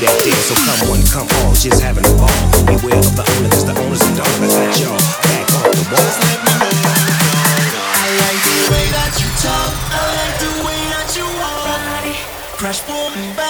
So come one, come all, just having a ball. Beware of the owner, cause the owner's a dog. I got y'all back off the wall. I like the way that you talk. I like the way that you walk. Crash, boom, bang,